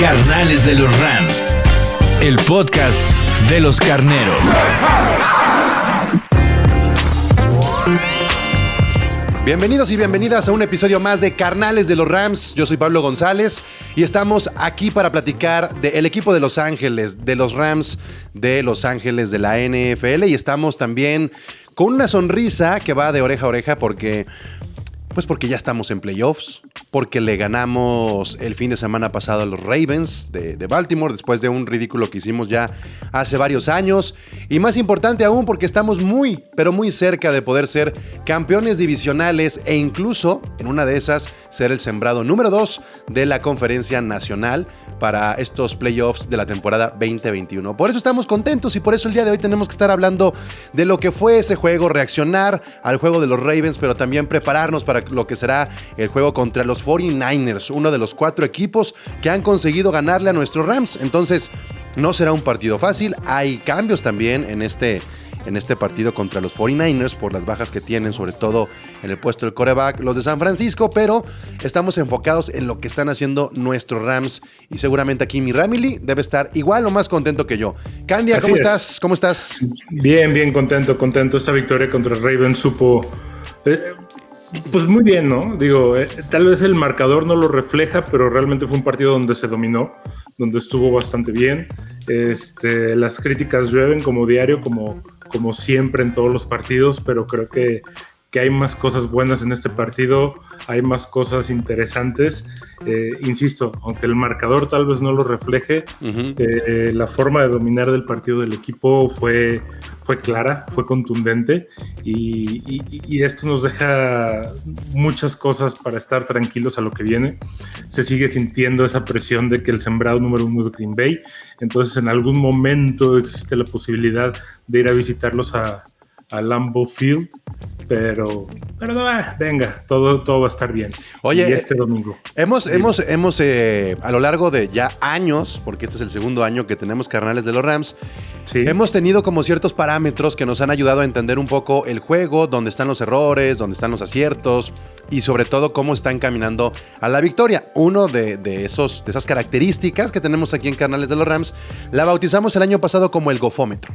Carnales de los Rams. El podcast de los carneros. Bienvenidos y bienvenidas a un episodio más de Carnales de los Rams. Yo soy Pablo González y estamos aquí para platicar del equipo de Los Ángeles, de los Rams de Los Ángeles de la NFL y estamos también con una sonrisa que va de oreja a oreja porque pues porque ya estamos en playoffs, porque le ganamos el fin de semana pasado a los Ravens de, de, Baltimore después de un ridículo que hicimos ya hace varios años. Y más importante aún porque estamos muy, pero muy cerca de poder ser campeones divisionales e incluso en una de esas ser el sembrado número 2 de la conferencia nacional para estos playoffs de la temporada 2021. Por eso estamos contentos y por eso el día de hoy tenemos que estar hablando de lo que fue ese juego, reaccionar al juego de los Ravens, pero también prepararnos para lo que será el juego contra los 49ers, uno de los cuatro equipos que han conseguido ganarle a nuestros Rams. Entonces, no será un partido fácil. Hay cambios también en este, en este partido contra los 49ers por las bajas que tienen, sobre todo en el puesto del coreback, los de San Francisco, pero estamos enfocados en lo que están haciendo nuestros Rams y seguramente aquí mi Ramily debe estar igual o más contento que yo. Candia, Así ¿cómo es. estás? ¿Cómo estás? Bien, bien contento, contento. Esta victoria contra Ravens supo. eh, pues muy bien, ¿no? Digo, eh, tal vez el marcador no lo refleja, pero realmente fue un partido donde se dominó, donde estuvo bastante bien. Este, las críticas llueven como diario, como, como siempre en todos los partidos, pero creo que, que hay más cosas buenas en este partido, hay más cosas interesantes. Eh, insisto, aunque el marcador tal vez no lo refleje, Ujú. eh, la forma de dominar del partido del equipo fue, fue clara, fue contundente y, y- y esto nos deja muchas cosas para estar tranquilos a lo que viene. Se sigue sintiendo esa presión de que el sembrado número uno es Green Bay, entonces en algún momento existe la posibilidad de ir a visitarlos a, a Lambeau Field, pero, pero no, ah, venga, todo, todo va a estar bien. Oye, y este domingo. Hemos, hemos, hemos eh, a lo largo de ya años, porque este es el segundo año que tenemos carnales de los Rams, Sí. hemos tenido como ciertos parámetros que nos han ayudado a entender un poco el juego, dónde están los errores, dónde están los aciertos y sobre todo cómo están caminando a la victoria. Uno de, de esos, de esas características que tenemos aquí en Carnales de los Rams, la bautizamos el año pasado como el gofómetro.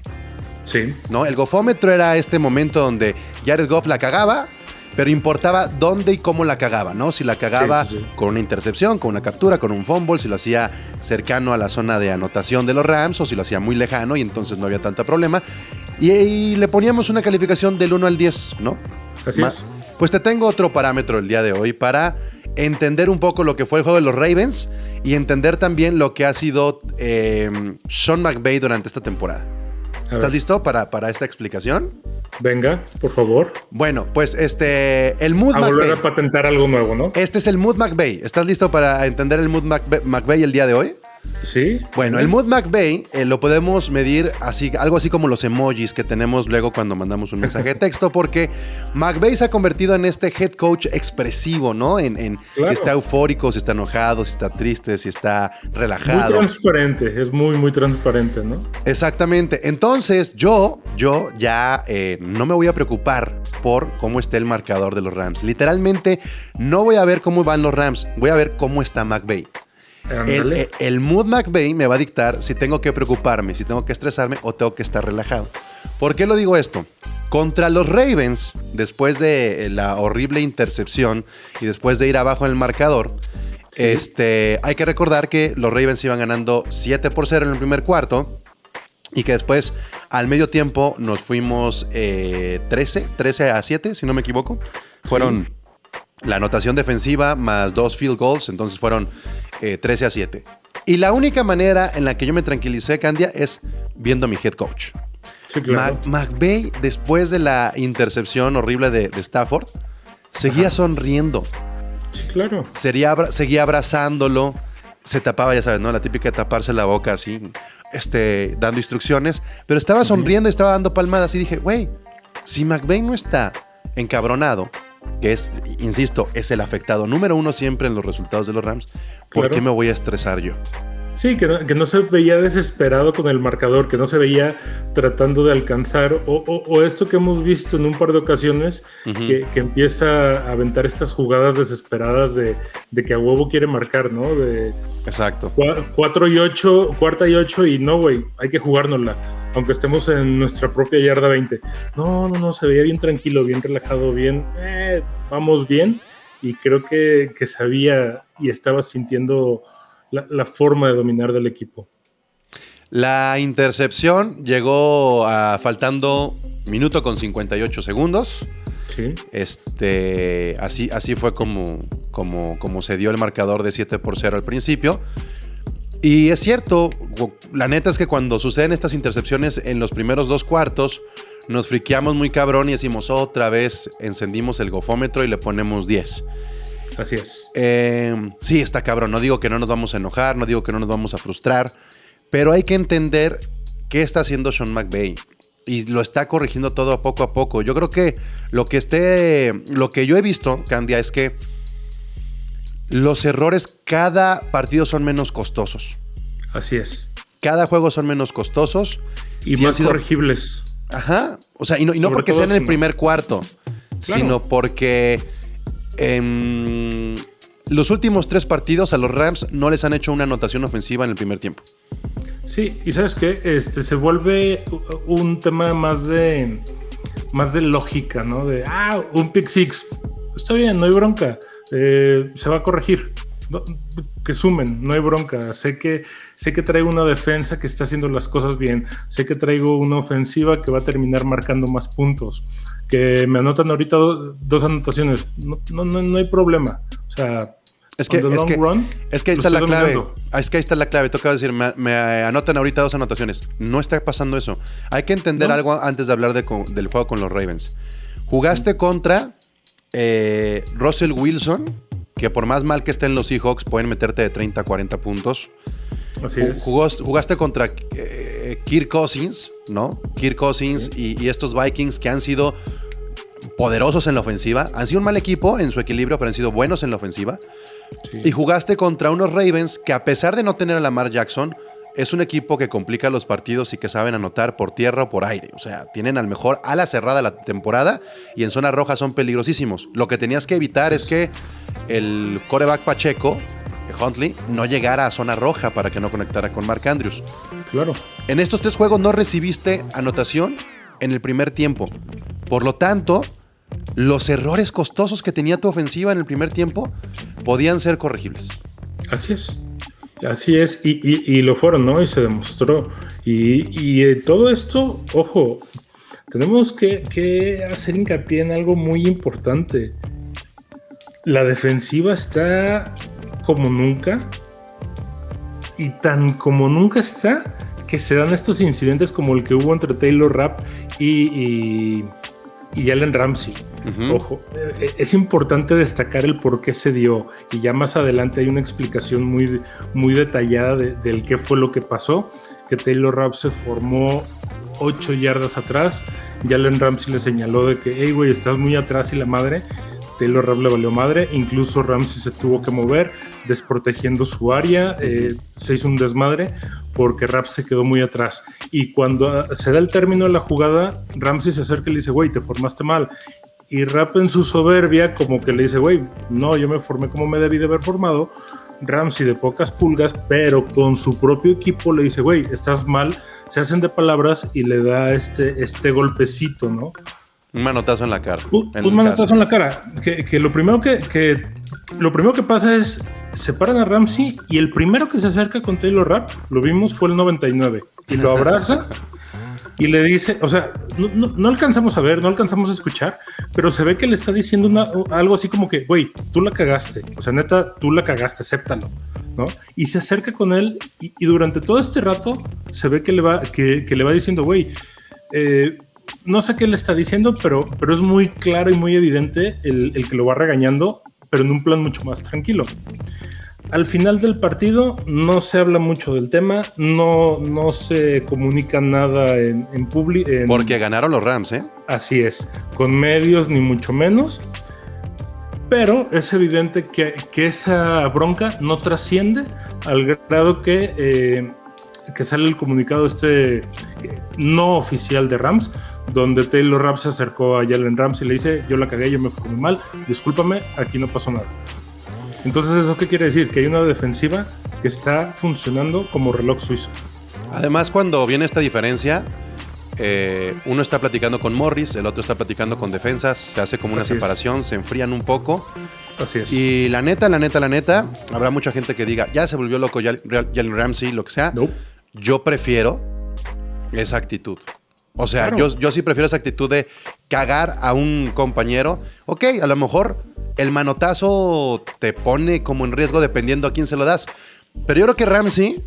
Sí. ¿no? El gofómetro era este momento donde Jared Goff la cagaba, pero importaba dónde y cómo la cagaba, ¿no? Si la cagaba Sí, sí, sí. con una intercepción, con una captura, con un fumble, si lo hacía cercano a la zona de anotación de los Rams o si lo hacía muy lejano y entonces no había tanto problema. Y, y le poníamos una calificación del 1 al 10, ¿no? Así Ma- es. Pues te tengo otro parámetro el día de hoy para entender un poco lo que fue el juego de los Ravens y entender también lo que ha sido eh, Sean McVay durante esta temporada. ¿Estás listo para, para esta explicación? Venga, por favor. Bueno, pues este, el Mood A volver a patentar algo nuevo, ¿no? Este es el Mood McVay. ¿Estás listo para entender el Mood McVay el día de hoy? Sí. Bueno, el Mood McVay eh, lo podemos medir así, algo así como los emojis que tenemos luego cuando mandamos un mensaje de texto, porque McVay se ha convertido en este head coach expresivo, ¿no? En, en Claro. si está eufórico, si está enojado, si está triste, si está Muy relajado. transparente, es muy, muy transparente, ¿no? Exactamente. Entonces, yo, yo ya eh, no me voy a preocupar por cómo esté el marcador de los Rams. Literalmente, no voy a ver cómo van los Rams, voy a ver cómo está McVay. El, Ándale. el- mood McVay me va a dictar si tengo que preocuparme, si tengo que estresarme o tengo que estar relajado. ¿Por qué lo digo esto? Contra los Ravens, después de eh, la horrible intercepción y después de ir abajo en el marcador, este, hay que recordar que los Ravens iban ganando 7 por 0 en el primer cuarto y que después al medio tiempo nos fuimos eh, 13, 13 a 7, si no me equivoco. Fueron la anotación defensiva más dos field goals, entonces fueron eh, 13 a 7. Y la única manera en la que yo me tranquilicé, Candia, es viendo a mi head coach. Sí, claro. Mac- McVay, después de la intercepción horrible de, de Stafford, seguía sonriendo, Sí, claro. sería abra- seguía abrazándolo, se tapaba, ya sabes, ¿no? La típica de taparse la boca así, este, dando instrucciones, pero estaba sonriendo y estaba dando palmadas y dije, güey, si McVeigh no está encabronado, que es, insisto, es el afectado número uno siempre en los resultados de los Rams, ¿por Claro. qué me voy a estresar yo? Sí, que no, que no se veía desesperado con el marcador, que no se veía tratando de alcanzar, o, o- o esto que hemos visto en un par de ocasiones, que, que empieza a aventar estas jugadas desesperadas de, de que a huevo quiere marcar, ¿no? De Exacto. 4 y 8, cuarta y 8 y no, güey, hay que jugárnosla, aunque estemos en nuestra propia yarda 20. No, no, no, se veía bien tranquilo, bien relajado, bien, eh, vamos bien, y creo que, que sabía y estaba sintiendo la, la forma de dominar del equipo. La intercepción llegó a faltando minuto con 58 segundos. Sí, Este, así, así fue como, como, como se dio el marcador de 7 por 0 al principio. Y es cierto, la neta es que cuando suceden estas intercepciones en los primeros dos cuartos, nos friqueamos muy cabrón y decimos otra vez, encendimos el gofómetro y le ponemos 10. así es. Eh, sí, está cabrón. No digo que no nos vamos a enojar, no digo que no nos vamos a frustrar, pero hay que entender qué está haciendo Sean McVay. Y lo está corrigiendo todo a poco a poco. Yo creo que lo que esté. Lo que yo he visto, Candia, es que los errores cada partido son menos costosos. Así es. Cada juego son menos costosos. Y Sí más sido- corregibles. Ajá. O sea, y no, y no porque sea en el primer cuarto, sino porque em, los últimos tres partidos a los Rams no les han hecho una anotación ofensiva en el primer tiempo. Sí, y sabes qué, este se vuelve un tema más de más de lógica, ¿no? De ah, un pick six, está bien, no hay bronca, eh, se va a corregir, No, que sumen, no hay bronca. Sé que sé que traigo una defensa que está haciendo las cosas bien, sé que traigo una ofensiva que va a terminar marcando más puntos, que me anotan ahorita do- dos anotaciones, no, no, no, no hay problema, o sea. Es que, es que, run, es que ahí está la clave. dominando. Ah, Es que ahí está la clave. Toca decir, me, me anotan ahorita dos anotaciones. No está pasando eso. Hay que entender algo antes de hablar de del juego con los Ravens. Jugaste contra eh, Russell Wilson, que por más mal que estén los Seahawks, pueden meterte de 30 a 40 puntos. Así es. jugó- jugaste contra eh, Kirk Cousins, ¿no? Kirk Cousins y, y estos Vikings que han sido poderosos en la ofensiva. Han sido un mal equipo en su equilibrio, pero han sido buenos en la ofensiva. Sí. Y jugaste contra unos Ravens que a pesar de no tener a Lamar Jackson, es un equipo que complica los partidos y que saben anotar por tierra o por aire. O sea, tienen al mejor ala cerrada la temporada y en zona roja son peligrosísimos. Lo que tenías que evitar es que el coreback Pacheco, Huntley, no llegara a zona roja para que no conectara con Mark Andrews. Claro. En estos tres juegos no recibiste anotación en el primer tiempo. Por lo tanto, los errores costosos que tenía tu ofensiva en el primer tiempo podían ser corregibles. Así es. Así es. Y, y- lo fueron, ¿no? Y se demostró. Y, y, eh, todo esto, ojo, tenemos que, que hacer hincapié en algo muy importante. La defensiva está como nunca. Y tan como nunca está que se dan estos incidentes como el que hubo entre Taylor Rapp y, y, Allen Ramsey. Ojo, eh, es importante destacar el por qué se dio y ya más adelante hay una explicación muy, muy detallada de- del qué fue lo que pasó, que Taylor Rapp se formó 8 yardas atrás, y Allen Ramsey le señaló de que, hey güey, estás muy atrás y la madre, Taylor Rapp le valió madre, incluso Ramsey se tuvo que mover desprotegiendo su área, eh, se hizo un desmadre porque Rapp se quedó muy atrás. Y cuando ah, se da el término de la jugada, Ramsey se acerca y le dice, güey, te formaste mal. Y Rapp en su soberbia como que le dice, güey, no, yo me formé como me debí de haber formado. Ramsey de pocas pulgas, pero con su propio equipo le dice, güey, estás mal, se hacen de palabras y le da este, este golpecito, ¿no? Un manotazo en la cara. Un, un manotazo caso. en la cara. Que, que lo primero que, que- lo primero que pasa es separan a Ramsey y el primero que se acerca con Taylor Rapp, lo vimos, fue el 99 y lo abraza y le dice, o sea, no, no- no alcanzamos a ver, no alcanzamos a escuchar, pero se ve que le está diciendo una- algo así como que, güey, tú la cagaste, o sea, neta, tú la cagaste, acéptalo, ¿no? Y se acerca con él y, y durante todo este rato se ve que le va, que, que le va diciendo, güey, eh, no sé qué le está diciendo, pero, pero es muy claro y muy evidente el, el que lo va regañando, pero en un plan mucho más tranquilo. al final del partido no se habla mucho del tema, no, no se comunica nada en, en público. Porque ganaron los Rams, ¿eh? Así es, con medios ni mucho menos. Pero es evidente que, que esa bronca no trasciende al grado que, eh, que sale el comunicado este no oficial de Rams, donde Taylor Rams se acercó a Jalen Rams y le dice, yo la cagué, yo me muy mal, discúlpame, aquí no pasó nada. Entonces, ¿eso qué quiere decir? Que hay una defensiva que está funcionando como reloj suizo. Además, cuando viene esta diferencia, eh, uno está platicando con Morris, el otro está platicando con defensas, se hace como una Así es. separación, se enfrían un poco. Así es. Y la neta, la neta, la neta, habrá mucha gente que diga, ya se volvió loco Jalen Ramsey, lo que sea. Nope. Yo prefiero esa actitud. O sea, Claro. yo, yo sí prefiero esa actitud de cagar a un compañero. Ok, a lo mejor el manotazo te pone como en riesgo dependiendo a quién se lo das. Pero yo creo que Ramsey,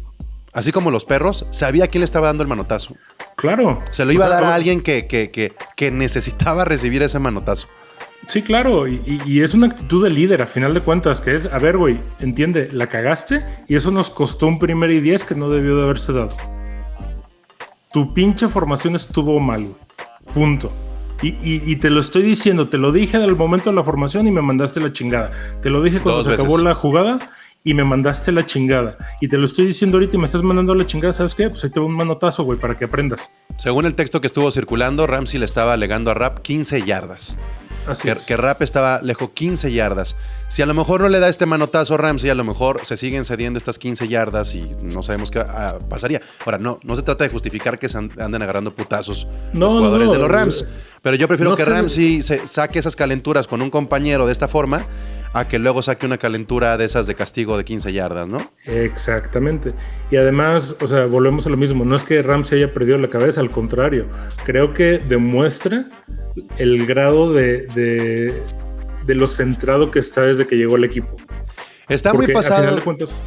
así como los perros, sabía a quién le estaba dando el manotazo. Claro. Se lo iba O a dar a alguien que, que, que, que necesitaba recibir ese manotazo. Sí, claro, y, y- y es una actitud de líder a final de cuentas, que es, a ver, güey, entiende, la cagaste y eso nos costó un primer y diez que no debió de haberse dado. Tu pinche formación estuvo mal, punto. Y, y- y te lo estoy diciendo, te lo dije al momento de la formación y me mandaste la chingada. Te lo dije cuando Dos se veces. acabó la jugada y me mandaste la chingada. Y te lo estoy diciendo ahorita y me estás mandando la chingada, ¿sabes qué? Pues ahí te va un manotazo, güey, para que aprendas. Según el texto que estuvo circulando, Ramsey le estaba alegando a Rap 15 yardas. Así Que, es. que Rap estaba lejos 15 yardas. Si a lo mejor no le da este manotazo a Ramsey, a lo mejor se siguen cediendo estas 15 yardas y no sabemos qué ah, pasaría. Ahora, no, no se trata de justificar que se an- anden agarrando putazos No, los jugadores no, de los Rams. eh, Pero yo prefiero no que Ramsey se saque esas calenturas con un compañero de esta forma a que luego saque una calentura de esas de castigo de 15 yardas, ¿no? Exactamente. Y además, o sea, volvemos a lo mismo. No es que Ramsey haya perdido la cabeza, al contrario. Creo que demuestra el grado de, de, de lo centrado que está desde que llegó al equipo. Está Porque muy al final pasado. de cuentas,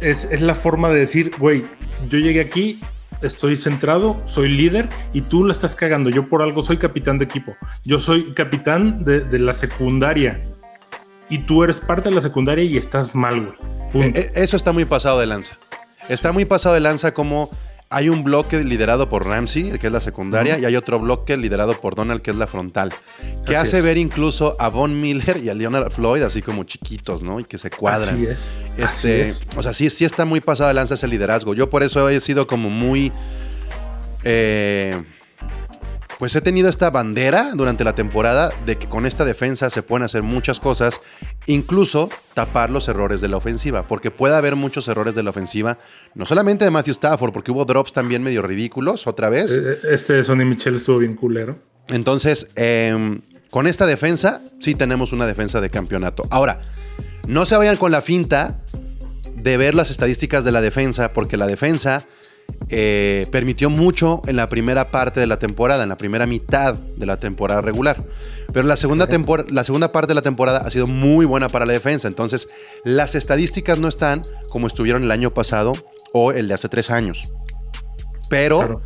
es, es la forma de decir, güey, yo llegué aquí, estoy centrado, soy líder y tú la estás cagando. Yo por algo soy capitán de equipo. Yo soy capitán de, de la secundaria. Y tú eres parte de la secundaria y estás mal, güey. Punto. Eh, eh, Eso está muy pasado de lanza. Está muy pasado de lanza como hay un bloque liderado por Ramsey, que es la secundaria, y hay otro bloque liderado por Donald, que es la frontal. Que Así hace es. ver incluso a Von Miller y a Leonard Floyd así como chiquitos, ¿no? Y que se cuadran. Así es. Este, así es. O sea, sí, sí está muy pasado de lanza ese liderazgo. Yo por eso he sido como muy. eh, pues he tenido esta bandera durante la temporada de que con esta defensa se pueden hacer muchas cosas, incluso tapar los errores de la ofensiva, porque puede haber muchos errores de la ofensiva, no solamente de Matthew Stafford, porque hubo drops también medio ridículos otra vez. Eh, Este de Sonny Michel estuvo bien culero. Entonces, eh, con esta defensa, sí tenemos una defensa de campeonato. Ahora, no se vayan con la finta de ver las estadísticas de la defensa, porque la defensa eh, permitió mucho en la primera parte de la temporada, en la primera mitad de la temporada regular. Pero la segunda, tempor- la segunda parte de la temporada ha sido muy buena para la defensa. Entonces, las estadísticas no están como estuvieron el año pasado o el de hace tres años. Pero, Claro.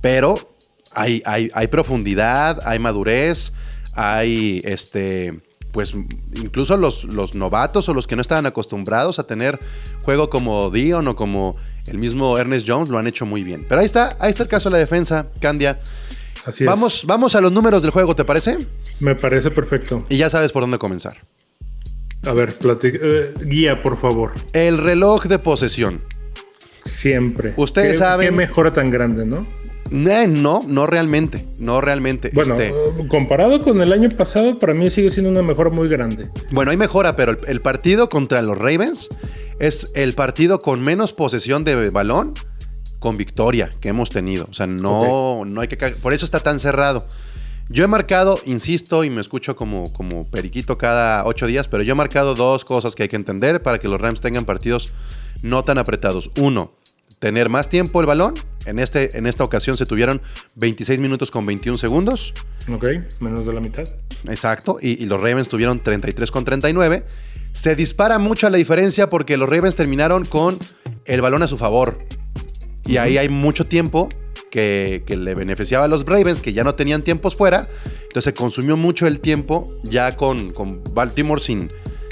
pero hay, hay, hay profundidad, hay madurez, hay este. Pues incluso los, los novatos o los que no estaban acostumbrados a tener juego como Dion o como el mismo Ernest Jones lo han hecho muy bien. Pero ahí está, ahí está el caso de la defensa, Candia. Así Vamos, es. vamos a los números del juego, ¿te parece? Me parece perfecto. Y ya sabes por dónde comenzar. A ver, eh, guía, por favor. El reloj de posesión. Siempre. Ustedes Qué- saben- Qué mejora tan grande, ¿no? Eh, no, no realmente, no realmente. Bueno, Este, comparado con el año pasado, para mí sigue siendo una mejora muy grande. Bueno, hay mejora, pero el, el partido contra los Ravens es el partido con menos posesión de balón con victoria que hemos tenido. O sea, no, no hay que... Por eso está tan cerrado. Yo he marcado, insisto, y me escucho como, como periquito cada ocho días, pero yo he marcado dos cosas que hay que entender para que los Rams tengan partidos no tan apretados. Uno, tener más tiempo el balón. En, este, en esta ocasión se tuvieron 26 minutos con 21 segundos. ¿Ok? Menos de la mitad. Exacto, y, y los Ravens tuvieron 33 con 39. Se dispara mucho la diferencia porque los Ravens terminaron con el balón a su favor. Y ahí hay mucho tiempo que, que le beneficiaba a los Ravens, que ya no tenían tiempos fuera. Entonces se consumió mucho el tiempo ya con, con Baltimore sin,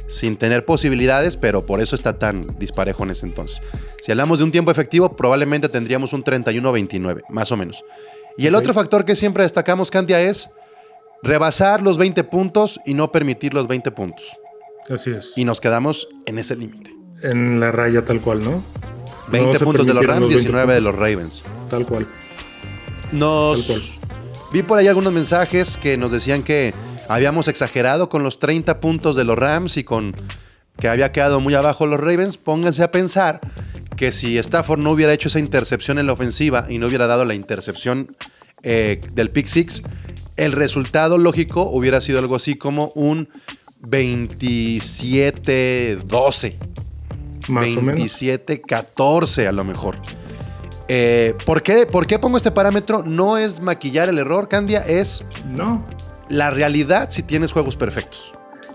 sin tener posibilidades, pero por eso está tan disparejo en ese entonces. Si hablamos de un tiempo efectivo, probablemente tendríamos un 31-29, más o menos. Y el otro factor que siempre destacamos, Candia, es rebasar los 20 puntos y no permitir los 20 puntos. Así es. Y nos quedamos en ese límite. En la raya tal cual, ¿no? 20 No se puntos de los Rams, 20 19 de los Ravens. Tal cual. Nos Tal cual. vi por ahí algunos mensajes que nos decían que habíamos exagerado con los 30 puntos de los Rams y con que había quedado muy abajo los Ravens. Pónganse a pensar que si Stafford no hubiera hecho esa intercepción en la ofensiva y no hubiera dado la intercepción eh, del pick six, el resultado lógico hubiera sido algo así como un 27-12. Más o menos. 27-14 a lo mejor. Eh, ¿por, qué, ¿Por qué pongo este parámetro? No es maquillar el error, Candia, es No. La realidad si tienes juegos perfectos.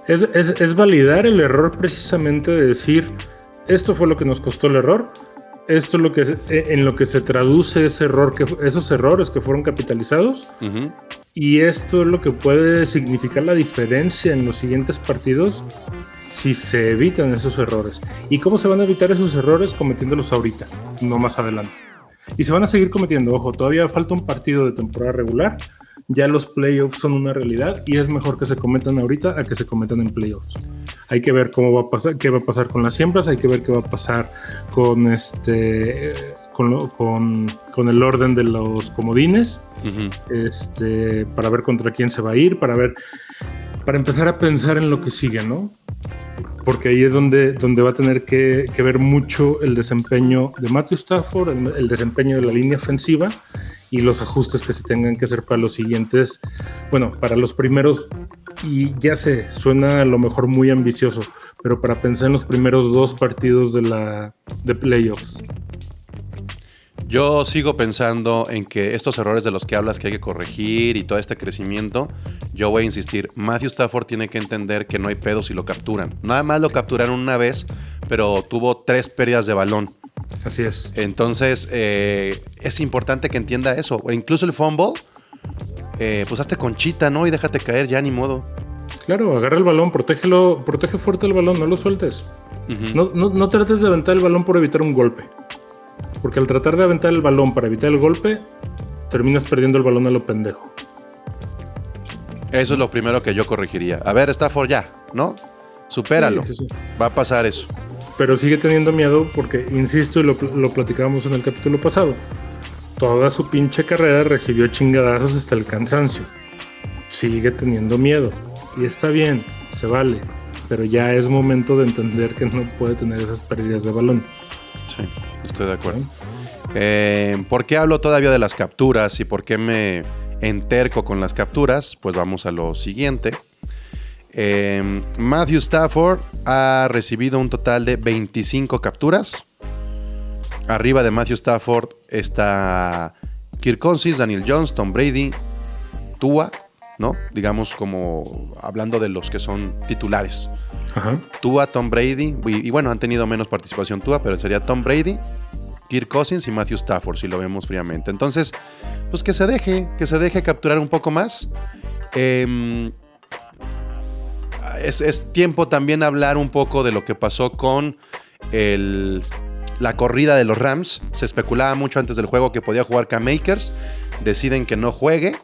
Es, es- es validar el error precisamente de decir, esto fue lo que nos costó el error, esto es lo que se- eh, en lo que se traduce ese error, que, esos errores que fueron capitalizados, y esto es lo que puede significar la diferencia en los siguientes partidos si se evitan esos errores. ¿Y cómo se van a evitar esos errores? Cometiéndolos ahorita, no más adelante. Y se van a seguir cometiendo, ojo, todavía falta un partido de temporada regular. Ya los playoffs son una realidad y es mejor que se cometan ahorita a que se cometan en playoffs. Hay que ver cómo va a pasar, qué va a pasar con las siembras, hay que ver qué va a pasar con este con, lo- con- con el orden de los comodines, este, para ver contra quién se va a ir, para ver, para empezar a pensar en lo que sigue, ¿no? Porque ahí es donde, donde va a tener que, que ver mucho el desempeño de Matthew Stafford, el, el desempeño de la línea ofensiva y los ajustes que se tengan que hacer para los siguientes, bueno, para los primeros, y ya sé, suena a lo mejor muy ambicioso, pero para pensar en los primeros dos partidos de la de playoffs. Yo sigo pensando en que estos errores de los que hablas que hay que corregir y todo este crecimiento, yo voy a insistir, Matthew Stafford tiene que entender que no hay pedo si lo capturan. Nada más lo capturaron una vez, pero tuvo tres pérdidas de balón. Así es. Entonces, eh, es importante que entienda eso. Incluso el fumble, eh, pues hazte conchita, ¿no? Y déjate caer, ya ni modo. Claro, agarra el balón, protégelo, protege fuerte el balón, no lo sueltes. no, no- no trates de aventar el balón por evitar un golpe. Porque al tratar de aventar el balón para evitar el golpe, terminas perdiendo el balón a lo pendejo. Eso es lo primero que yo corregiría. A ver, Stafford, ya, ¿no? Supéralo. Sí, sí, sí. Va a pasar eso. Pero sigue teniendo miedo porque, insisto, y lo, lo platicábamos en el capítulo pasado, toda su pinche carrera recibió chingadazos hasta el cansancio. Sigue teniendo miedo. Y está bien, se vale. Pero ya es momento de entender que no puede tener esas pérdidas de balón. Sí, estoy de acuerdo. Eh, ¿Por qué hablo todavía de las capturas y por qué me enterco con las capturas? Pues vamos a lo siguiente. Eh, Matthew Stafford ha recibido un total de 25 capturas. Arriba de Matthew Stafford está Kirk Cousins, Daniel Jones, Tom Brady, Tua, ¿no? Digamos como hablando de los que son titulares. Ajá. Tua, Tom Brady, y, y bueno, han tenido menos participación Tua, pero sería Tom Brady, Kirk Cousins y Matthew Stafford, si lo vemos fríamente. Entonces, pues que se deje, que se deje capturar un poco más. Em, es, es tiempo también hablar un poco de lo que pasó con el- la corrida de los Rams. Se especulaba mucho antes del juego que podía jugar Cam Makers. Deciden que no juegue.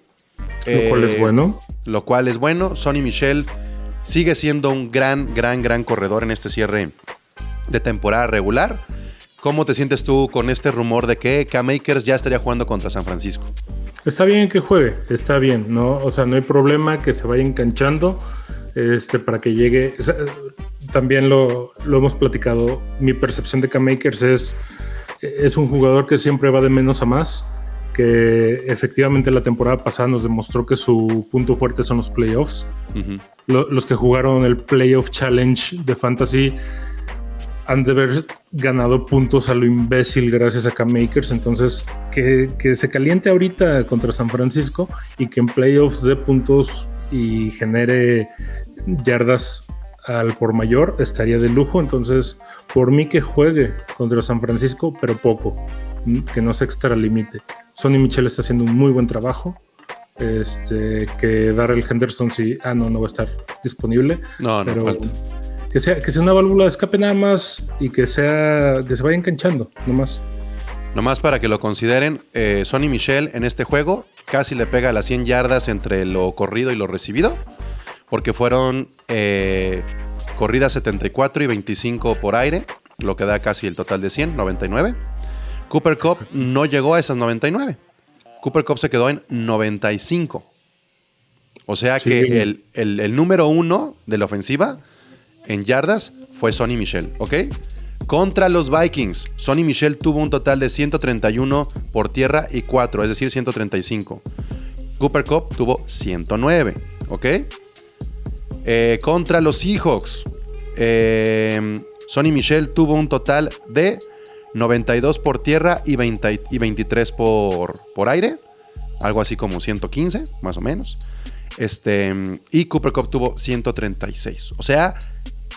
Lo cual es Eh, bueno. lo cual es bueno. Sonny Michel sigue siendo un gran, gran, gran corredor en este cierre de temporada regular. ¿Cómo te sientes tú con este rumor de que Cam Akers ya estaría jugando contra San Francisco? Está bien que juegue, está bien, ¿no? O sea, no hay problema que se vaya enganchando este, para que llegue. o sea, también lo, lo hemos platicado. Mi percepción de K-Makers es, es un jugador que siempre va de menos a más. Que efectivamente la temporada pasada nos demostró que su punto fuerte son los playoffs. Lo- los que jugaron el Playoff Challenge de Fantasy han de haber ganado puntos a lo imbécil gracias a Cam Makers. Entonces, que, que se caliente ahorita contra San Francisco y que en playoffs dé puntos y genere yardas al por mayor estaría de lujo. Entonces, por mí que juegue contra San Francisco, pero poco, que no se extralimite. Sonny Michel está haciendo un muy buen trabajo. Este, que Darrell Henderson sí, ah, no, no va a estar disponible. No, no pero, falta. Que sea, que sea una válvula de escape nada más y que sea, que se vaya enganchando, nomás. Nomás para que lo consideren, eh, Sonny Michel en este juego casi le pega las 100 yardas entre lo corrido y lo recibido, porque fueron eh, corridas 74 y 25 por aire, lo que da casi el total de 100, 99. Cooper Cup no llegó a esas 99. Cooper Cup se quedó en 95. O sea Sí. que el, el- el número uno de la ofensiva en yardas fue Sonny Michel, ¿ok? Contra los Vikings, Sonny Michel tuvo un total de 131 por tierra y 4, es decir, 135. Cooper Cup tuvo 109, ¿ok? Eh, contra los Seahawks, eh, Sonny Michel tuvo un total de 92 por tierra y, 20 y 23 por, por aire. Algo así como 115, más o menos. Este, y Cooper Cup tuvo 136. O sea,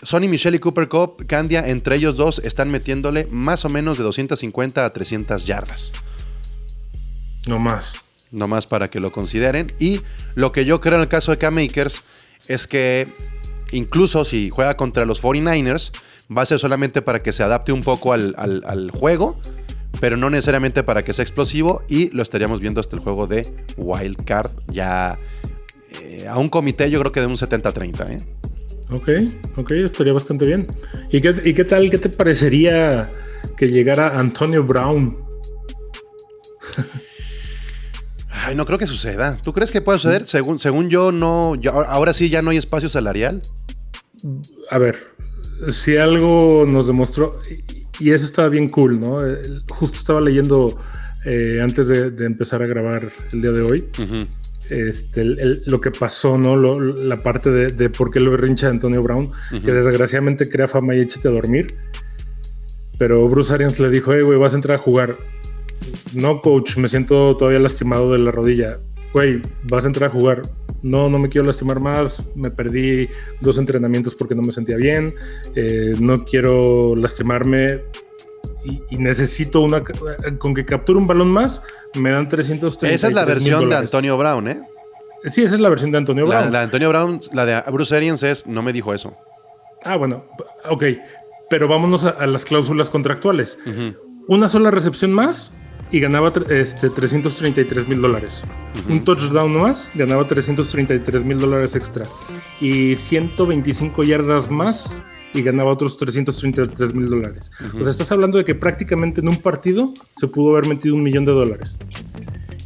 Sonny Michel y Cooper Cup, Candia, entre ellos dos están metiéndole más o menos de 250 a 300 yardas. No más. Nomás para que lo consideren. Y lo que yo creo en el caso de K-Makers es que incluso si juega contra los 49ers, va a ser solamente para que se adapte un poco al, al- al juego, pero no necesariamente para que sea explosivo. Y lo estaríamos viendo hasta el juego de Wild Card, ya eh, a un comité, yo creo que de un 70-30. ¿eh? Ok, ok, estaría bastante bien. ¿Y qué, y qué tal, qué te parecería que llegara Antonio Brown? Ay, no creo que suceda. ¿Tú crees que puede suceder? Según, según yo, no. ya- ahora sí ya no hay espacio salarial. A ver, si algo nos demostró, y eso estaba bien cool, ¿no? Eh, Justo estaba leyendo eh, antes de, de empezar a grabar el día de hoy, Ujú. Este, el- el- lo que pasó, ¿no? Lo- la parte de, de por qué lo berrincha Antonio Brown, que desgraciadamente crea fama y échate a dormir. Pero Bruce Arians le dijo, hey, güey, vas a entrar a jugar. No, coach, me siento todavía lastimado de la rodilla. Güey, vas a entrar a jugar. No, no me quiero lastimar más. Me perdí dos entrenamientos porque no me sentía bien. Eh, no quiero lastimarme. Y, y necesito una. Con que capture un balón más, me dan 330. Esa es la versión de Antonio Brown, ¿eh? Sí, esa es la versión de Antonio Brown. la de Antonio Brown, la de Bruce Arians es, no me dijo eso. Ah, bueno, ok. Pero vámonos a, a las cláusulas contractuales. Una sola recepción más y ganaba este, 333 mil dólares. Un touchdown más ganaba 333 mil dólares extra. Y 125 yardas más y ganaba otros 333 mil dólares. O sea, estás hablando de que prácticamente en un partido se pudo haber metido un millón de dólares.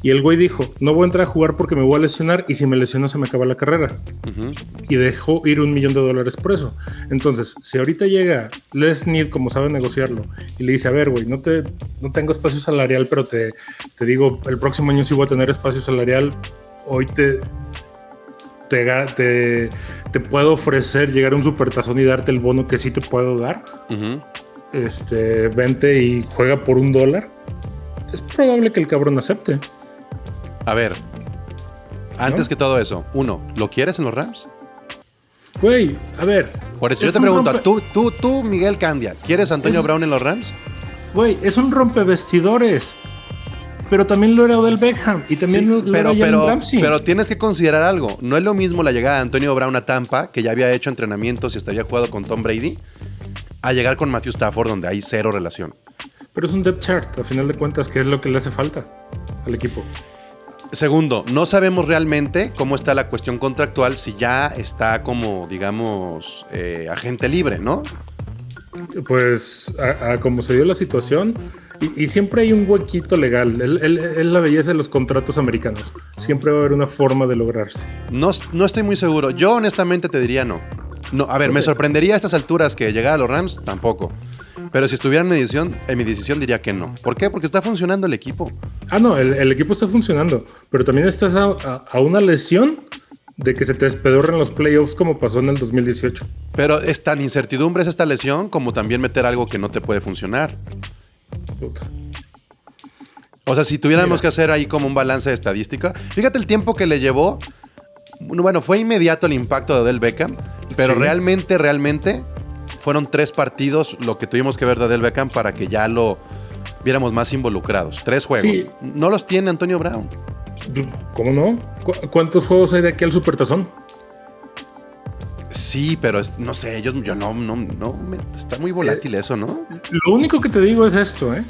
Y el güey dijo, no voy a entrar a jugar porque me voy a lesionar y si me lesiono se me acaba la carrera y dejó ir un millón de dólares por eso. Entonces, si ahorita llega Les Need, como sabe negociarlo, y le dice, a ver, güey, no, te, no tengo espacio salarial, pero te, te digo, el próximo año sí voy a tener espacio salarial, hoy te, te, te, te puedo ofrecer llegar a un supertazón y darte el bono que sí te puedo dar, este, vente y juega por un dólar. Es probable que el cabrón acepte. A ver, antes ¿No? que todo eso, uno, ¿lo quieres en los Rams? Güey, a ver. Por eso yo te un pregunto, rompe- tú, tú, tú, Miguel Candia, ¿quieres a Antonio Es- Brown en los Rams? Güey, es un rompevestidores. Pero también lo era Odell Beckham y también Sí, lo pero, era pero, Ramsey. pero tienes que considerar algo. No es lo mismo la llegada de Antonio Brown a Tampa, que ya había hecho entrenamientos y hasta había jugado con Tom Brady, a llegar con Matthew Stafford, donde hay cero relación. Pero es un depth chart, a final de cuentas, que es lo que le hace falta al equipo. Segundo, no sabemos realmente cómo está la cuestión contractual si ya está como, digamos, eh, agente libre, ¿no? Pues, a, a como se dio la situación, y, y siempre hay un huequito legal. Es la belleza de los contratos americanos. Siempre va a haber una forma de lograrse. No, no estoy muy seguro. Yo honestamente te diría no. No, a ver, me sorprendería a estas alturas que llegara a los Rams, tampoco. Pero si estuviera en mi decisión, en mi decisión diría que no. ¿Por qué? Porque está funcionando el equipo. Ah, no, el, el equipo está funcionando, pero también estás a, a- a una lesión de que se te despedorren los playoffs como pasó en el 2018. Pero es tan incertidumbre es esta lesión como también meter algo que no te puede funcionar. Puta. O sea, si tuviéramos Mira. que hacer ahí como un balance de estadística, fíjate el tiempo que le llevó. Bueno, fue inmediato el impacto de Odell Beckham, pero Sí. realmente, realmente fueron tres partidos lo que tuvimos que ver de Odell Beckham para que ya lo viéramos más involucrados. Tres juegos. Sí. No los tiene Antonio Brown. ¿Cómo no? ¿Cu- ¿Cuántos juegos hay de aquí al Supertazón? Sí, pero es- no sé, yo, yo no, no, no, me- está muy volátil eso, ¿no? Lo único que te digo es esto, ¿eh?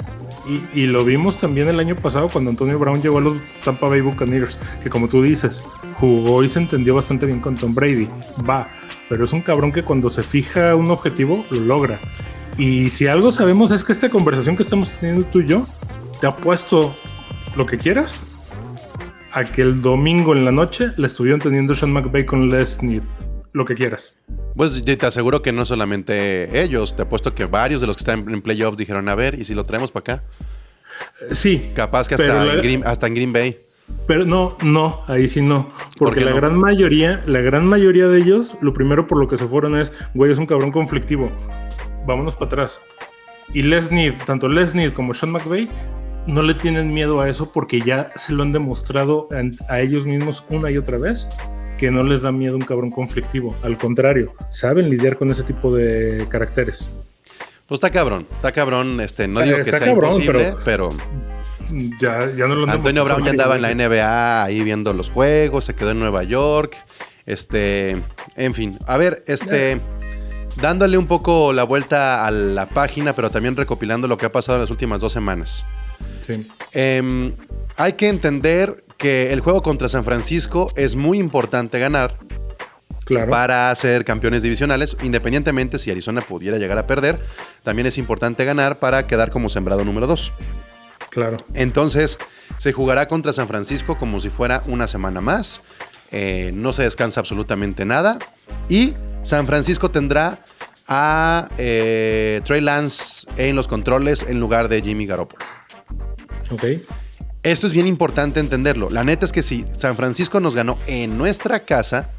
Y, y lo vimos también el año pasado cuando Antonio Brown llegó a los Tampa Bay Buccaneers, que como tú dices, jugó y se entendió bastante bien con Tom Brady. Va, pero es un cabrón que cuando se fija un objetivo, lo logra. Y si algo sabemos es que esta conversación que estamos teniendo tú y yo, te ha puesto lo que quieras a que el domingo en la noche le estuvieron teniendo Sean McVay con Les Snead. Lo que quieras. Pues te aseguro que no solamente ellos, te apuesto que varios de los que están en playoffs dijeron, a ver, ¿y si lo traemos para acá? Eh, Sí, Capaz que hasta, la- en Green, hasta en Green Bay. Pero no, no, ahí sí no. ¿Por Porque la no? gran mayoría, la gran mayoría de ellos, lo primero por lo que se fueron es, güey, es un cabrón conflictivo. Vámonos para atrás. Y Les Need, tanto Les Need como Sean McVay, no le tienen miedo a eso porque ya se lo han demostrado a ellos mismos una y otra vez que no les da miedo un cabrón conflictivo. Al contrario, saben lidiar con ese tipo de caracteres. Pues está cabrón, está cabrón, este, no digo que sea cabrón, imposible, pero, Ya, ya no lo Antonio Brown ya andaba en la. NBA ahí viendo los juegos, se quedó en Nueva York, este, en fin, a ver, este, dándole un poco la vuelta a la página, pero también recopilando lo que ha pasado en las últimas dos semanas. Sí. Em, hay que entender que el juego contra San Francisco es muy importante ganar Claro. para ser campeones divisionales, independientemente si Arizona pudiera llegar a perder, también es importante ganar para quedar como sembrado número 2. Claro. Entonces, se jugará contra San Francisco como si fuera una semana más. Eh, no se descansa absolutamente nada. Y San Francisco tendrá a eh, Trey Lance en los controles en lugar de Jimmy Garoppolo. Ok. Esto es bien importante entenderlo. La neta es que si San Francisco nos ganó en nuestra casa,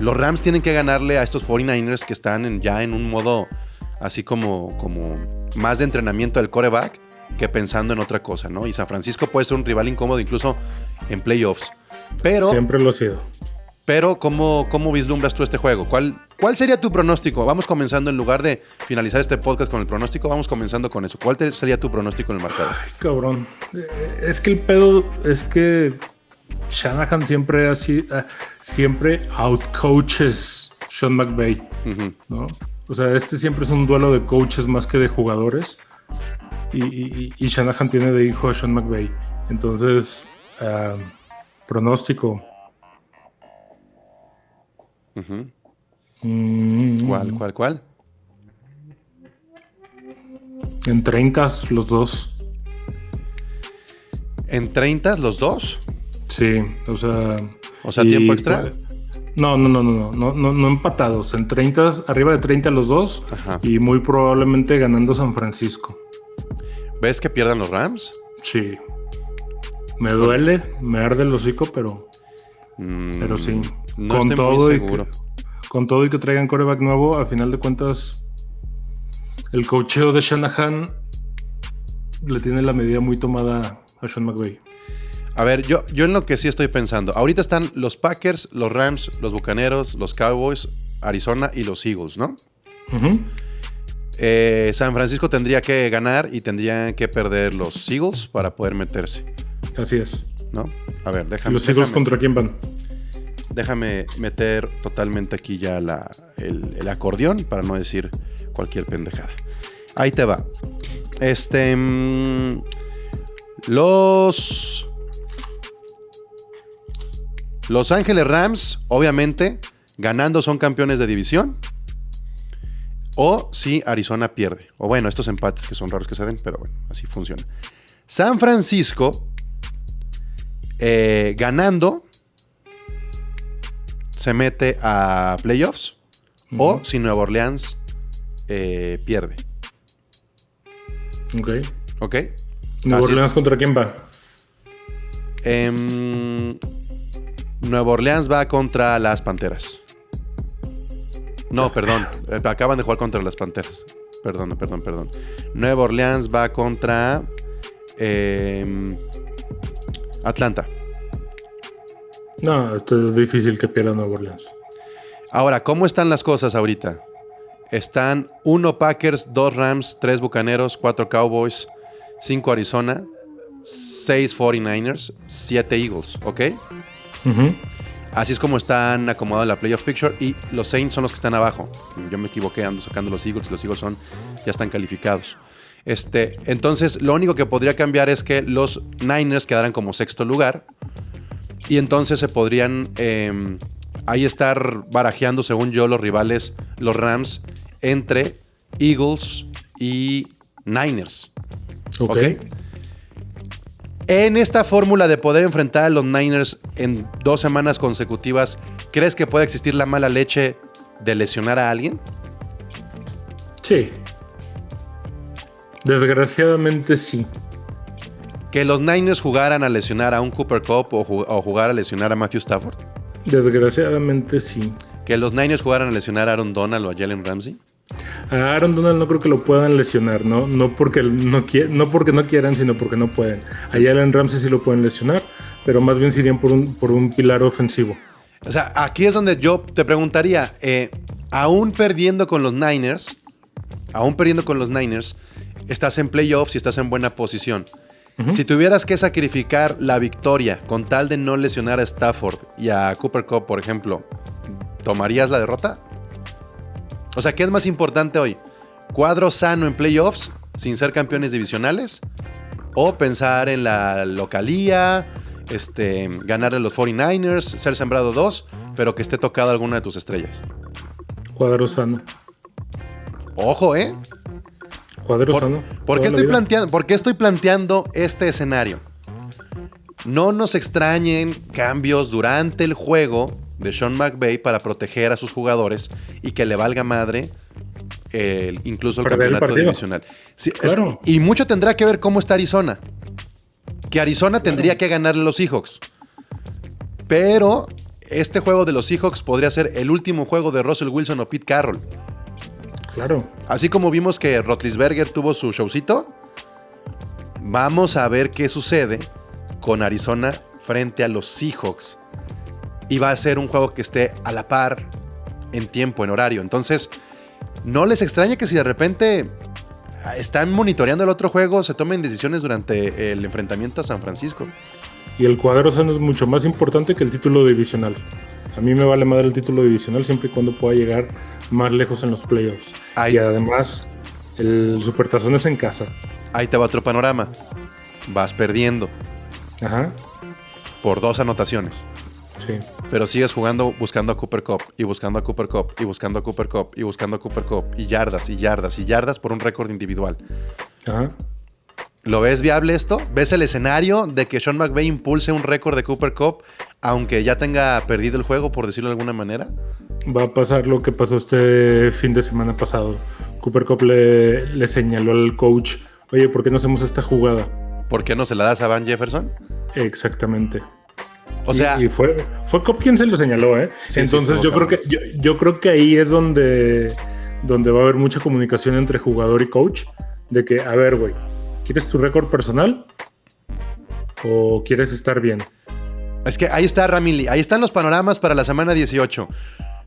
los Rams tienen que ganarle a estos 49ers que están ya en un modo así como, como más de entrenamiento del coreback que pensando en otra cosa, ¿no? Y San Francisco puede ser un rival incómodo incluso en playoffs. Pero, Siempre lo ha sido. Pero ¿cómo, ¿cómo vislumbras tú este juego? ¿Cuál, ¿Cuál sería tu pronóstico? Vamos comenzando en lugar de finalizar este podcast con el pronóstico, vamos comenzando con eso. ¿Cuál te- sería tu pronóstico en el marcador? Cabrón. Eh, Es que el pedo es que Shanahan siempre así, ah, siempre outcoaches Sean McVay. ¿no? O sea, este siempre es un duelo de coaches más que de jugadores. Y, y- y Shanahan tiene de hijo a Sean McVay. Entonces, ah, pronóstico. Ujú. Mm, ¿Cuál, cuál, cuál? En 30 los dos. ¿En 30 los dos? Sí, o sea. O sea, ¿tiempo extra? No, no, no, no, no, no, no, no empatados. En 30, arriba de 30 los dos. Ajá. Y muy probablemente ganando San Francisco. ¿Ves que pierdan los Rams? Sí. Me duele, me arde el hocico, pero, Mm, pero sí. No con estoy todo y que, con todo y que traigan coreback nuevo, a final de cuentas, el cocheo de Shanahan le tiene la medida muy tomada a Sean McVay. A ver, yo, yo en lo que sí estoy pensando. Ahorita están los Packers, los Rams, los Bucaneros, los Cowboys, Arizona y los Eagles, ¿no? Eh, San Francisco tendría que ganar y tendrían que perder los Eagles para poder meterse, Así es. ¿no? A ver, déjame, ¿Los Eagles déjame, contra quién van? déjame meter totalmente aquí ya la- el, el acordeón para no decir cualquier pendejada. Ahí te va. Este. mm, los. Los Ángeles Rams, obviamente, ganando son campeones de división. O si Arizona pierde. O bueno, estos empates que son raros que se den, pero bueno, así funciona. San Francisco, eh, ganando, se mete a playoffs. O si Nueva Orleans eh, pierde. Ok. ¿Ok? ¿Nueva Así es. Orleans contra quién va? Em, Nueva Orleans va contra las Panteras. No, perdón. eh, Acaban de jugar contra las Panteras. Perdón, perdón, perdón. Nueva Orleans va contra em, Atlanta. No, esto es difícil que pierda Nueva Orleans. Ahora, ¿cómo están las cosas ahorita? Están 1 Packers, 2 Rams, 3 Bucaneros, 4 Cowboys, 5 Arizona, 6 49ers, 7 Eagles, ¿ok? Ujú. Así es como están acomodados en la playoff picture y los Saints son los que están abajo. Yo me equivoqué, ando sacando los Eagles y los Eagles son, ya están calificados. Este, entonces, lo único que podría cambiar es que los Niners quedaran como sexto lugar y entonces se podrían eh, ahí estar barajeando, según yo, los rivales, los Rams, entre Eagles y Niners. Ok. ¿ok? En esta fórmula de poder enfrentar a los Niners en dos semanas consecutivas, ¿crees que puede existir la mala leche de lesionar a alguien? Sí. Desgraciadamente sí. Que los Niners jugaran a lesionar a un Cooper Cup o, ju- o jugar a lesionar a Matthew Stafford. Desgraciadamente sí. Que los Niners jugaran a lesionar a Aaron Donald o a Jalen Ramsey. A Aaron Donald no creo que lo puedan lesionar, ¿no? No porque no, no porque no quieran, sino porque no pueden. A Jalen Ramsey sí lo pueden lesionar, pero más bien serían por un, por un pilar ofensivo. O sea, aquí es donde yo te preguntaría, eh, aún perdiendo con los Niners, aún perdiendo con los Niners, estás en playoffs y estás en buena posición. Si tuvieras que sacrificar la victoria con tal de no lesionar a Stafford y a Cooper Cup, por ejemplo, ¿tomarías la derrota? O sea, ¿qué es más importante hoy? ¿Cuadro sano en playoffs sin ser campeones divisionales? ¿O pensar en la localía, este, ganarle a los 49ers, ser sembrado 2, pero que esté tocado alguna de tus estrellas? Cuadro sano. Ojo, ¿eh? ¿Por. ¿por qué estoy planteando, ¿Por qué estoy planteando este escenario? No nos extrañen cambios durante el juego de Sean McVay para proteger a sus jugadores y que le valga madre el- incluso el Perder campeonato divisional. Sí, es- Claro. y mucho tendrá que ver cómo está Arizona. Que Arizona tendría que ganarle a los Seahawks. Pero este juego de los Seahawks podría ser el último juego de Russell Wilson o Pete Carroll. Claro. Así como vimos que Rotlisberger tuvo su showcito, vamos a ver qué sucede con Arizona frente a los Seahawks. Y va a ser un juego que esté a la par en tiempo, en horario. Entonces, no les extrañe que si de repente están monitoreando el otro juego, se tomen decisiones durante el enfrentamiento a San Francisco. Y el cuadro sano es mucho más importante que el título divisional. A mí me vale madre el título divisional siempre y cuando pueda llegar más lejos en los playoffs. Ay. Y además, el supertazón es en casa. Ahí te va otro panorama. Vas perdiendo Ajá. por dos anotaciones. Sí. Pero sigues jugando buscando a Cooper Cup y buscando a Cooper Cup y buscando a Cooper Cup y buscando a Cooper Cup y yardas y yardas y yardas por un récord individual. Ajá. ¿Lo ves viable esto? ¿Ves el escenario de que Sean McVay impulse un récord de Cooper Cup aunque ya tenga perdido el juego, por decirlo de alguna manera? Va a pasar lo que pasó este fin de semana pasado. Cooper Cup le, le señaló al coach, oye, ¿por qué no hacemos esta jugada? ¿Por qué no se la das a Van Jefferson? Exactamente. O sea, y, y fue, fue Cop quien se lo señaló, ¿eh? Sí, Entonces yo creo que yo, yo creo que ahí es donde, donde va a haber mucha comunicación entre jugador y coach. De que, a ver, güey, ¿quieres tu récord personal? ¿O quieres estar bien? es que ahí está Ramili, ahí están los panoramas para la semana 18.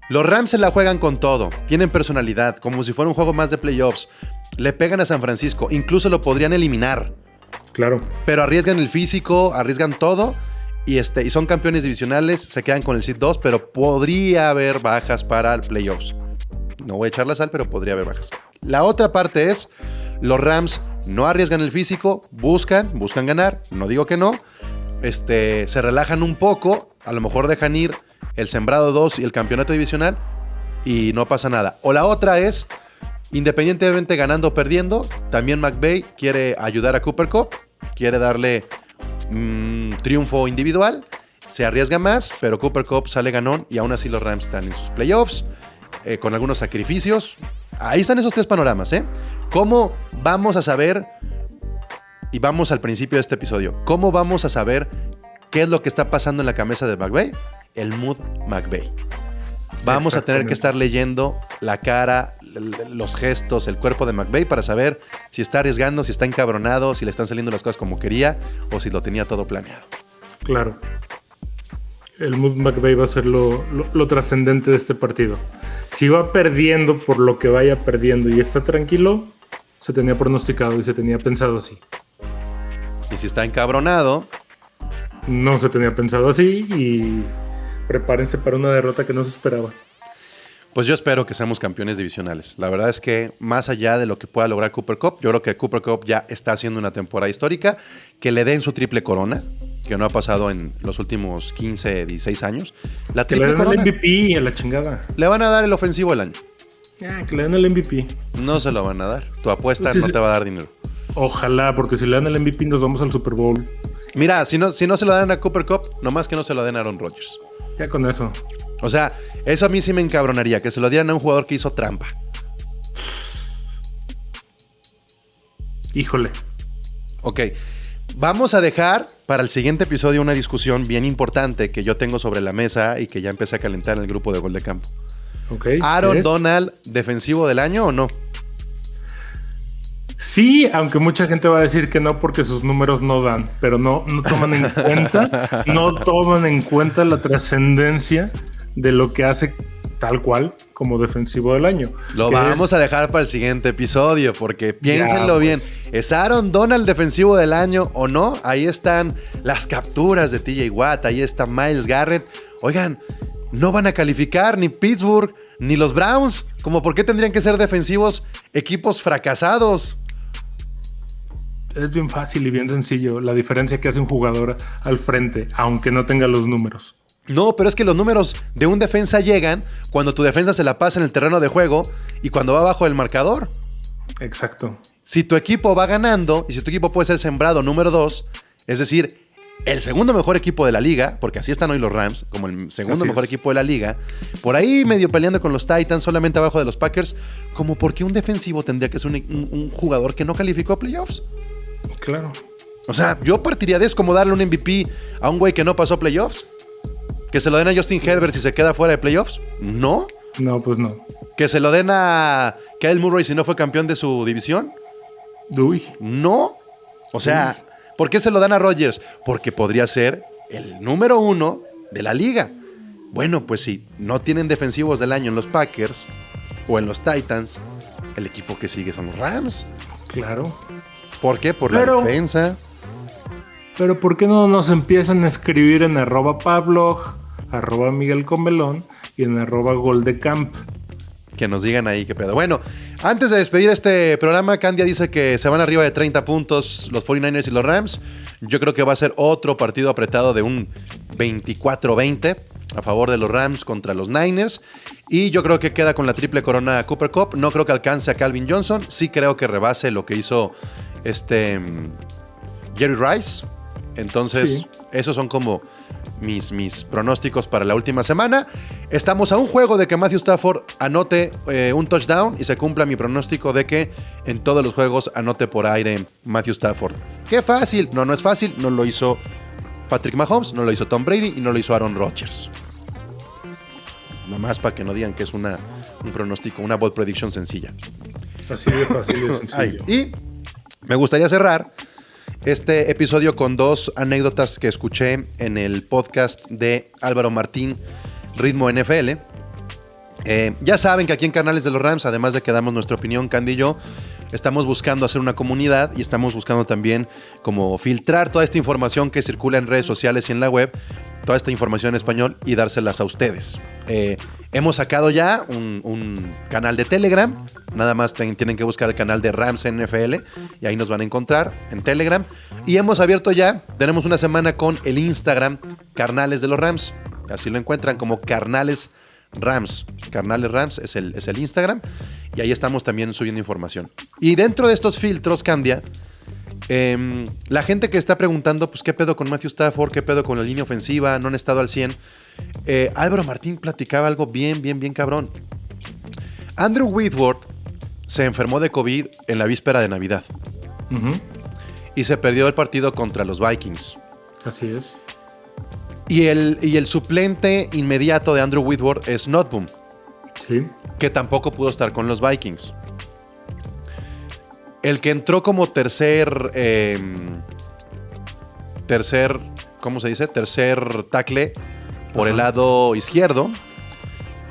Los Rams se la juegan con todo, tienen personalidad, como si fuera un juego más de playoffs. Le pegan a San Francisco, incluso lo podrían eliminar. Claro. pero arriesgan el físico, arriesgan todo y, este, y son campeones divisionales, se quedan con el Seed 2, pero podría haber bajas para el playoffs. No voy a echar la sal, pero podría haber bajas. La otra parte es, los Rams no arriesgan el físico, buscan, buscan ganar, no digo que no, este, se relajan un poco, a lo mejor dejan ir el sembrado 2 y el campeonato divisional y no pasa nada. O la otra es, independientemente ganando o perdiendo, también McVay quiere ayudar a Cooper Cup, quiere darle mm, triunfo individual, se arriesga más, pero Cooper Cup sale ganón y aún así los Rams están en sus playoffs, eh, con algunos sacrificios. Ahí están esos tres panoramas, ¿eh? ¿Cómo vamos a saber, y vamos al principio de este episodio, cómo vamos a saber qué es lo que está pasando en la cabeza de McVay? El mood McVay. Vamos a tener que estar leyendo la cara, los gestos, el cuerpo de McVay para saber si está arriesgando, si está encabronado, si le están saliendo las cosas como quería o si lo tenía todo planeado. Claro. El Mood McVay va a ser lo, lo- lo trascendente de este partido. Si va perdiendo por lo que vaya perdiendo y está tranquilo, se tenía pronosticado y se tenía pensado así. Y si está encabronado, No se tenía pensado así y prepárense para una derrota que no se esperaba. Pues yo espero que seamos campeones divisionales. La verdad es que más allá de lo que pueda lograr Cooper Cup, yo creo que Cooper Cup ya está haciendo una temporada histórica, que le den su triple corona, que no ha pasado en los últimos 15, 16 años. La Que le den el corona MVP a la chingada. le van a dar el ofensivo del año. Ah, que le den el MVP. No se lo van a dar. Tu apuesta Sí, no sí. te va a dar dinero. Ojalá, porque si le dan el MVP nos vamos al Super Bowl. Mira, si no, si no se lo dan a Cooper Cup, nomás que no se lo den a Aaron Rodgers. Ya con eso. O sea, eso a mí sí me encabronaría, que se lo dieran a un jugador que hizo trampa. Híjole. Ok. Vamos a dejar para el siguiente episodio una discusión bien importante que yo tengo sobre la mesa y que ya empecé a calentar en el grupo de gol de campo. Ok. ¿Aaron. Donald defensivo del año o no? Sí, aunque mucha gente va a decir que no porque sus números no dan, pero no, no toman en cuenta, no toman en cuenta la trascendencia de lo que hace tal cual como defensivo del año. Lo vamos es- a dejar para el siguiente episodio porque piénsenlo Ya, bien. pues. ¿Es Aaron Donald defensivo del año o no? Ahí están las capturas de TJ Watt, ahí está Miles Garrett. Oigan, no van a calificar ni Pittsburgh ni los Browns. Como por qué tendrían que ser defensivos equipos fracasados? Es bien fácil y bien sencillo la diferencia que hace un jugador al frente, aunque no tenga los números. No, pero es que los números de un defensa llegan cuando tu defensa se la pasa en el terreno de juego y cuando va abajo del marcador. Exacto. Si tu equipo va ganando y si tu equipo puede ser sembrado número 2, es decir, el segundo mejor equipo de la liga, porque así están hoy los Rams, como el segundo Así mejor es. equipo de la liga, por ahí medio peleando con los Titans, solamente abajo de los Packers, como porque un defensivo tendría que ser un, un- un jugador que no calificó a playoffs. Claro. O sea, yo partiría de eso como darle un MVP a un güey que no pasó playoffs. Que se lo den a Justin Herbert si se queda fuera de playoffs. No. No, pues no. Que se lo den a Kyle Murray si no fue campeón de su división. Uy. No. O sea, ¿por qué se lo dan a Rodgers? Porque podría ser el número uno de la liga. Bueno, pues si no tienen defensivos del año en los Packers o en los Titans, el equipo que sigue son los Rams. Claro. ¿Por qué? Por la defensa. Pero ¿por qué no nos empiezan a escribir en arroba Pablo, arroba Miguel Comelón y en arroba Goldecamp? Que nos digan ahí qué pedo. Bueno, antes de despedir este programa, Candia dice que se van arriba de 30 puntos los 49ers y los Rams. Yo creo que va a ser otro partido apretado de un 24-20 a favor de los Rams contra los Niners. Y yo creo que queda con la triple corona Cooper Cup. No creo que alcance a Calvin Johnson. Sí creo que rebase lo que hizo este mm, Jerry Rice. Entonces, Sí. esos son como mis, mis pronósticos para la última semana. Estamos a un juego de que Matthew Stafford anote eh, un touchdown y se cumpla mi pronóstico de que en todos los juegos anote por aire Matthew Stafford. Qué fácil. No, no es fácil. No lo hizo Patrick Mahomes, no lo hizo Tom Brady y no lo hizo Aaron Rodgers. Nomás para que no digan que es una, un pronóstico, una bold prediction sencilla. Así de fácil y de Ay, sencillo. y me gustaría cerrar este episodio con dos anécdotas que escuché en el podcast de Álvaro Martín, Ritmo NFL. Eh, ya saben que aquí en Canales de los Rams, además de que damos nuestra opinión, Candy y yo, estamos buscando hacer una comunidad y estamos buscando también como filtrar toda esta información que circula en redes sociales y en la web, toda esta información en español y dárselas a ustedes. Eh, hemos sacado ya un, canal de Telegram, nada más tienen que buscar el canal de Rams NFL y ahí nos van a encontrar en Telegram. Y hemos abierto ya, tenemos una semana con el Instagram Carnales de los Rams, así lo encuentran como Carnales Rams. Carnales Rams es el, es el Instagram. Y ahí estamos también subiendo información. Y dentro de estos filtros, Candia, em, la gente que está preguntando, pues, ¿qué pedo con Matthew Stafford? ¿Qué pedo con la línea ofensiva? ¿No han estado al 100? Eh, Álvaro Martín platicaba algo bien, bien, bien cabrón. Andrew Whitworth se enfermó de COVID en la víspera de Navidad y se perdió el partido contra los Vikings. Así es. Y el, y el suplente inmediato de Andrew Whitworth es Notboom. Sí. que tampoco pudo estar con los Vikings. El que entró como tercer. eh, tercer. ¿Cómo se dice? Tercer tackle por el lado izquierdo.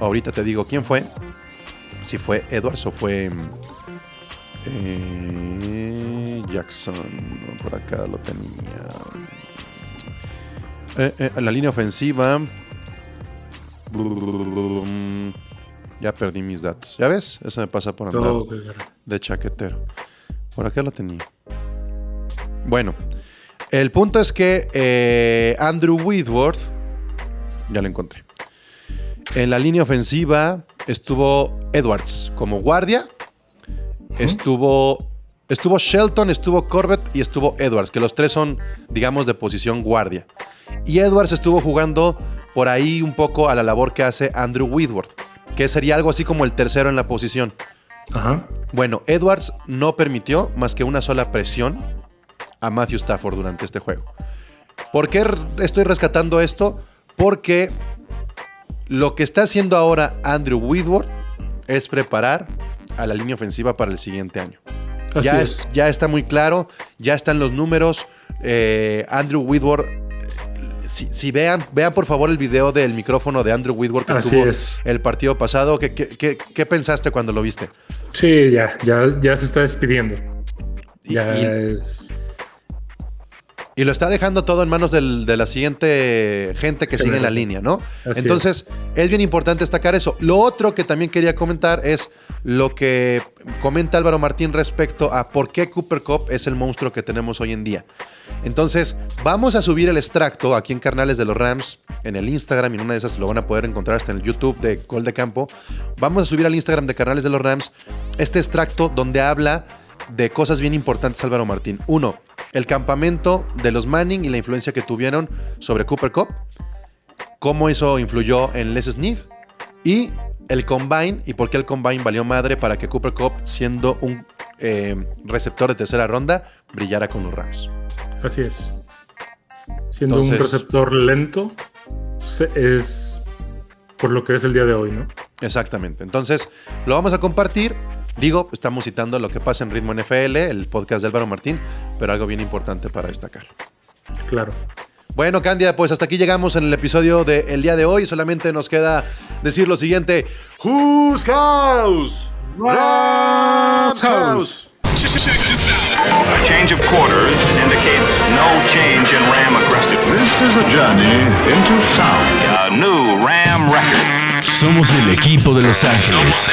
Ahorita te digo quién fue. Si fue Edwards o fue. eh, Jackson. Por acá lo tenía. Eh, eh, en la línea ofensiva. Mm, Ya perdí mis datos. ¿Ya ves? Eso me pasa por andar de chaquetero. Por acá lo tenía. Bueno, el punto es que eh, Andrew Whitworth, ya lo encontré. En la línea ofensiva estuvo Edwards como guardia. Estuvo, estuvo Shelton, estuvo Corbett y estuvo Edwards, que los tres son, digamos, de posición guardia. Y Edwards estuvo jugando por ahí un poco a la labor que hace Andrew Whitworth, que sería algo así como el tercero en la posición. Ajá. Bueno, Edwards no permitió más que una sola presión a Matthew Stafford durante este juego. ¿Por qué estoy rescatando esto? Porque lo que está haciendo ahora Andrew Whitworth es preparar a la línea ofensiva para el siguiente año. Así ya, es. ya está muy claro, ya están los números. eh, Andrew Whitworth, si, si vean, vean por favor el video del micrófono de Andrew Whitworth que Así tuvo es. el partido pasado. ¿Qué, qué- qué- qué pensaste cuando lo viste? Sí, ya, ya, ya se está despidiendo. Y- Ya y- es. Y lo está dejando todo en manos del- de la siguiente gente que sigue en la línea, ¿no? Así Entonces, es. bien importante destacar eso. Lo otro que también quería comentar es lo que comenta Álvaro Martín respecto a por qué Cooper Cup es el monstruo que tenemos hoy en día. Entonces, vamos a subir el extracto aquí en Carnales de los Rams, en el Instagram, y en una de esas lo van a poder encontrar hasta en el YouTube de Gol de Campo. Vamos a subir al Instagram de Carnales de los Rams este extracto donde habla de cosas bien importantes Álvaro Martín. Uno, el campamento de los Manning y la influencia que tuvieron sobre Cooper Cup, cómo eso influyó en Les Snead y el combine y por qué el combine valió madre para que Cooper Cup, siendo un eh, receptor de tercera ronda, brillara con los Rams. Así es. Siendo un receptor lento, es por lo que es el día de hoy, ¿no? Exactamente. Entonces, lo vamos a compartir. Digo, estamos citando lo que pasa en Ritmo NFL, el podcast de Álvaro Martín, pero algo bien importante para destacar. Claro. Bueno, Candia, pues hasta aquí llegamos en el episodio del día de hoy. Solamente nos queda decir lo siguiente: Whose house? Rams house. A change of quarters indicates no change in Ram aggressiveness. This is a journey into sound. A new Ram record. Somos el equipo de Los Ángeles.